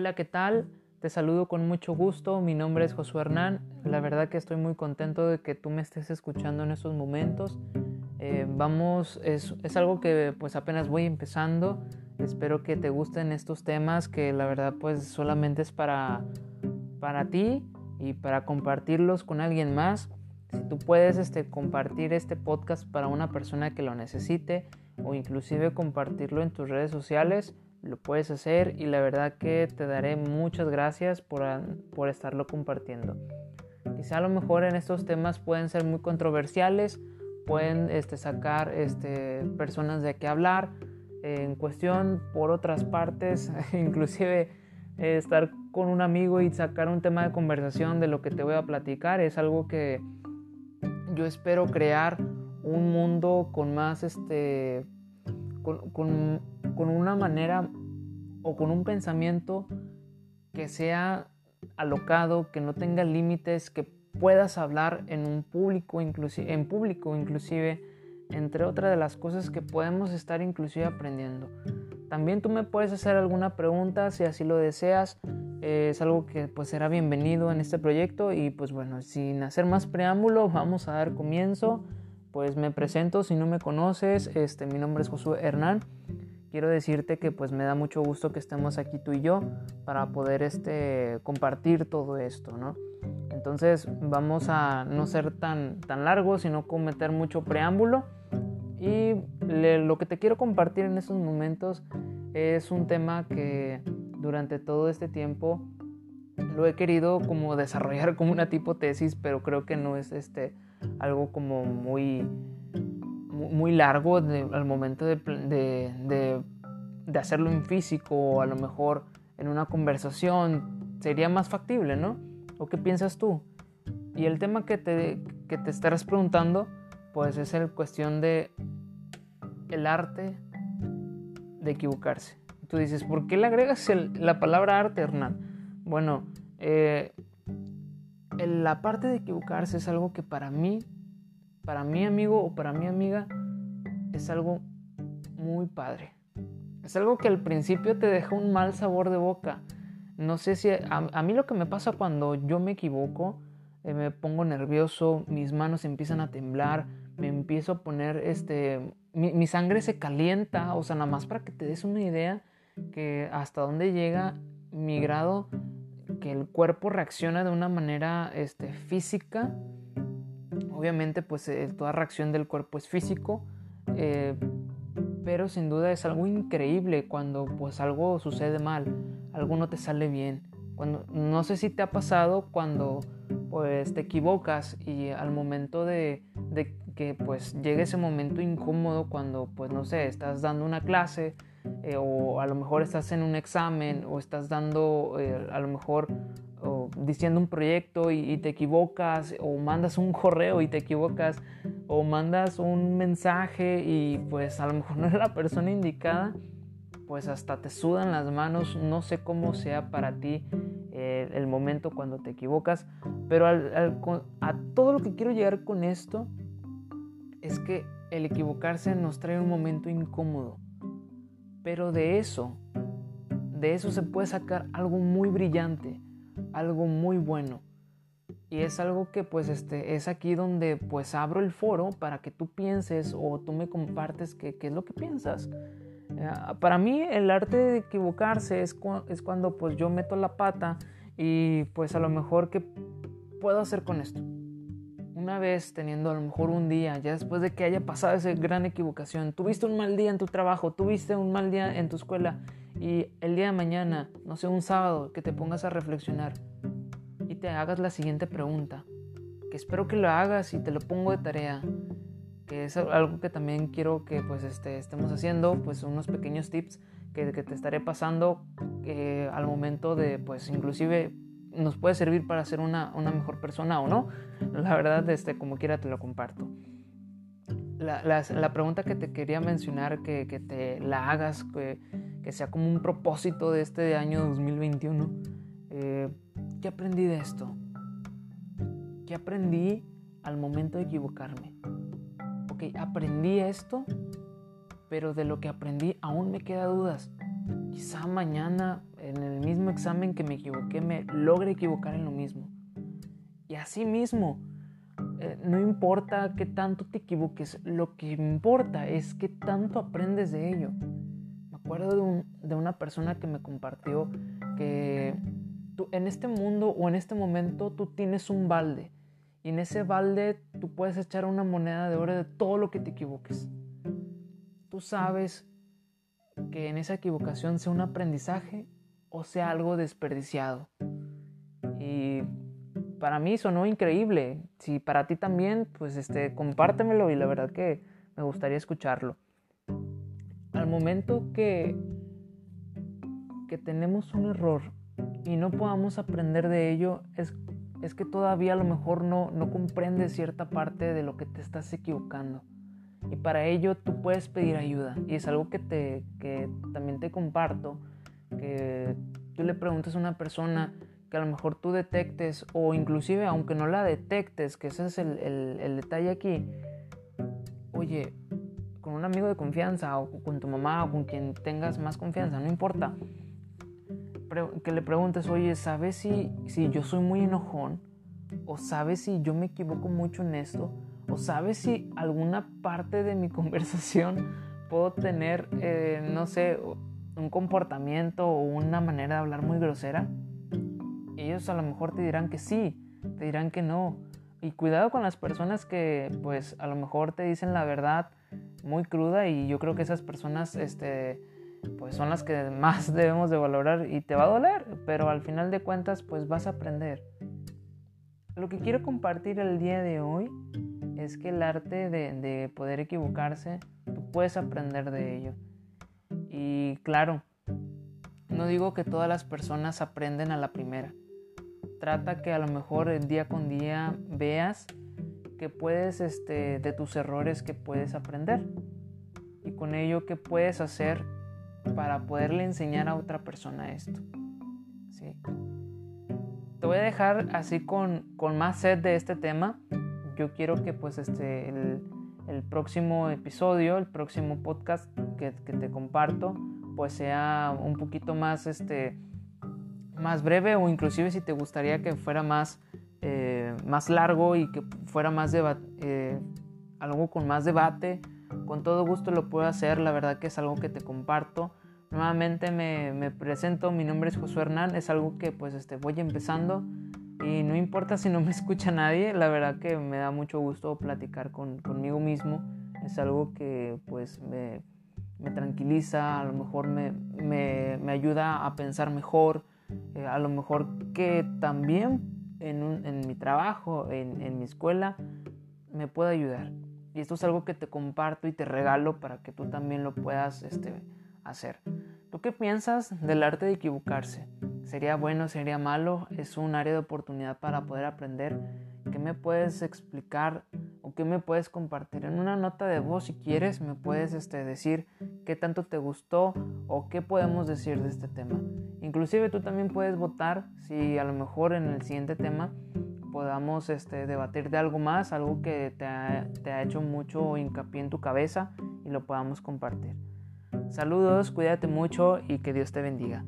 Hola, ¿qué tal? Te saludo con mucho gusto. Mi nombre es Josué Hernán. La verdad que estoy muy contento de que tú me estés escuchando en estos momentos. Eh, vamos, es, es, algo que pues apenas voy empezando. Espero que te gusten estos temas que la verdad pues solamente es para, para ti y para compartirlos con alguien más. Si tú puedes este, compartir este podcast para una persona que lo necesite o inclusive compartirlo en tus redes sociales, lo puedes hacer y la verdad que te daré muchas gracias por, por estarlo compartiendo. Quizá a lo mejor en estos temas pueden ser muy controversiales, pueden este, sacar este, personas de qué hablar, en cuestión por otras partes, inclusive eh, estar con un amigo y sacar un tema de conversación de lo que te voy a platicar es algo que yo espero crear un mundo con más este con una manera o con un pensamiento que sea alocado, que no tenga límites, que puedas hablar en un público, inclusive, en público inclusive, entre otras de las cosas que podemos estar inclusive aprendiendo. También tú me puedes hacer alguna pregunta si así lo deseas. es algo que pues será bienvenido en este proyecto y pues bueno, sin hacer más preámbulo, vamos a dar comienzo. Pues me presento, si no me conoces, este, mi nombre es Josué Hernán. Quiero decirte que pues me da mucho gusto que estemos aquí tú y yo para poder este, compartir todo esto, ¿no? Entonces vamos a no ser tan, tan largos, sino cometer mucho preámbulo. Y lo que te quiero compartir en estos momentos es un tema que durante todo este tiempo lo he querido como desarrollar como una tipo tesis, pero creo que no es este algo como muy muy largo al momento de, de, de, hacerlo en físico o a lo mejor en una conversación sería más factible, ¿no? ¿O qué piensas tú? Y el tema que te, que te estarás preguntando, pues es el cuestión de el arte de equivocarse. Tú dices, ¿por qué le agregas la palabra arte, Hernán? Bueno, eh, la parte de equivocarse es algo que para mí, para mi amigo o para mi amiga, es algo muy padre. Es algo que al principio te deja un mal sabor de boca. No sé si a, mí lo que me pasa cuando yo me equivoco, eh, me pongo nervioso, mis manos empiezan a temblar, me empiezo a poner, este, mi, sangre se calienta, o sea, nada más para que te des una idea que hasta dónde llega mi grado, que el cuerpo reacciona de una manera este, física. Obviamente, pues eh, toda reacción del cuerpo es físico, eh, pero sin duda es algo increíble cuando pues algo sucede mal algo no te sale bien. Cuando, no sé si te ha pasado cuando pues te equivocas y al momento de, de, que pues llegue ese momento incómodo cuando pues no sé, estás dando una clase eh, o a lo mejor estás en un examen o estás dando a lo mejor diciendo un proyecto y, te equivocas o mandas un correo y te equivocas o mandas un mensaje y pues a lo mejor no es la persona indicada pues hasta te sudan las manos, no sé cómo sea para ti eh, el momento cuando te equivocas, pero a todo lo que quiero llegar con esto es que el equivocarse nos trae un momento incómodo, pero de eso, de eso se puede sacar algo muy brillante, algo muy bueno. Y es algo que pues este, es aquí donde pues abro el foro para que tú pienses o tú me compartes qué, es lo que piensas. Eh, para mí el arte de equivocarse es, es cuando pues yo meto la pata y pues a lo mejor qué puedo hacer con esto. Una vez teniendo a lo mejor un día, ya después de que haya pasado esa gran equivocación, tuviste un mal día en tu trabajo, tuviste un mal día en tu escuela y el día de mañana, no sé, un sábado, que te pongas a reflexionar y te hagas la siguiente pregunta, que espero que lo hagas y te lo pongo de tarea que es algo que también quiero que pues este, estemos haciendo, pues unos pequeños tips que, te estaré pasando eh, al momento de pues inclusive nos puede servir para ser una, una, mejor persona o no. La verdad, este, como quiera te lo comparto. La, la, la pregunta que te quería mencionar, que, que te la hagas, que, que, sea como un propósito de este año 2021, eh, ¿qué aprendí de esto? ¿Qué aprendí al momento de equivocarme? aprendí esto, pero de lo que aprendí aún me queda dudas. Quizá mañana, en el mismo examen que me equivoqué, me logre equivocar en lo mismo. Y así mismo, eh, no importa qué tanto te equivoques, lo que importa es qué tanto aprendes de ello. Acuerdo de, una persona que me compartió que en este mundo o en este momento tú tienes un balde y en ese balde tú puedes echar una moneda de oro de todo lo que te equivoques. Tú sabes que en esa equivocación sea un aprendizaje o sea algo desperdiciado. Y para mí sonó increíble. Si para ti también, pues este, compártemelo y la verdad que me gustaría escucharlo. Momento que, que tenemos un error y no podamos aprender de ello, es, es que todavía a lo mejor no, no comprendes cierta parte de lo que te estás equivocando. Y para ello tú puedes pedir ayuda. Y es algo que, te, que también te comparto, que tú le preguntes a una persona que a lo mejor tú detectes, o inclusive aunque no la detectes, que ese es el, el, detalle aquí, oye, un amigo de confianza, o con tu mamá, o con quien tengas más confianza, no importa, que le preguntes, oye, ¿sabes si, si yo soy muy enojón? ¿O sabes si yo me equivoco mucho en esto? ¿O sabes si alguna parte de mi conversación puedo tener, eh, no sé, un comportamiento o una manera de hablar muy grosera? ellos a lo mejor te dirán que sí, te dirán que no. Y cuidado con las personas que pues a lo mejor te dicen la verdad muy cruda y yo creo que esas personas este pues son las que más debemos de valorar y te va a doler, pero al final de cuentas pues vas a aprender. Lo que quiero compartir el día de hoy es que el arte de, de poder equivocarse, tú puedes aprender de ello. Y claro, no digo que todas las personas aprenden a la primera. Trata que a lo mejor día con día veas que puedes, este, de tus errores, que puedes aprender. Y con ello, ¿qué puedes hacer para poderle enseñar a otra persona esto? ¿Sí? Te voy a dejar así con, con más sed de este tema. Yo quiero que pues este, el, el próximo episodio, el próximo podcast que, que, te comparto, pues sea un poquito más este, más breve o inclusive si te gustaría que fuera más, eh, más largo y que fuera más eh, algo con más debate, con todo gusto lo puedo hacer, la verdad que es algo que te comparto. Nuevamente me, me presento, mi nombre es Josué Hernán, es algo que pues este, voy empezando y no importa si no me escucha nadie, la verdad que me da mucho gusto platicar con, conmigo mismo, es algo que pues me, me tranquiliza, a lo mejor me, me, me ayuda a pensar mejor, eh, a lo mejor que también en, mi trabajo, en, mi escuela, me puede ayudar. Y esto es algo que te comparto y te regalo para que tú también lo puedas este, hacer. ¿Tú qué piensas del arte de equivocarse? ¿Sería bueno, sería malo? ¿Es un área de oportunidad para poder aprender? ¿Qué me puedes explicar o qué me puedes compartir? En una nota de voz, si quieres, me puedes este, decir qué tanto te gustó o qué podemos decir de este tema. Inclusive tú también puedes votar si a lo mejor en el siguiente tema podamos este, debatir de algo más, algo que te ha, te ha hecho mucho hincapié en tu cabeza y lo podamos compartir. Saludos, cuídate mucho y que Dios te bendiga.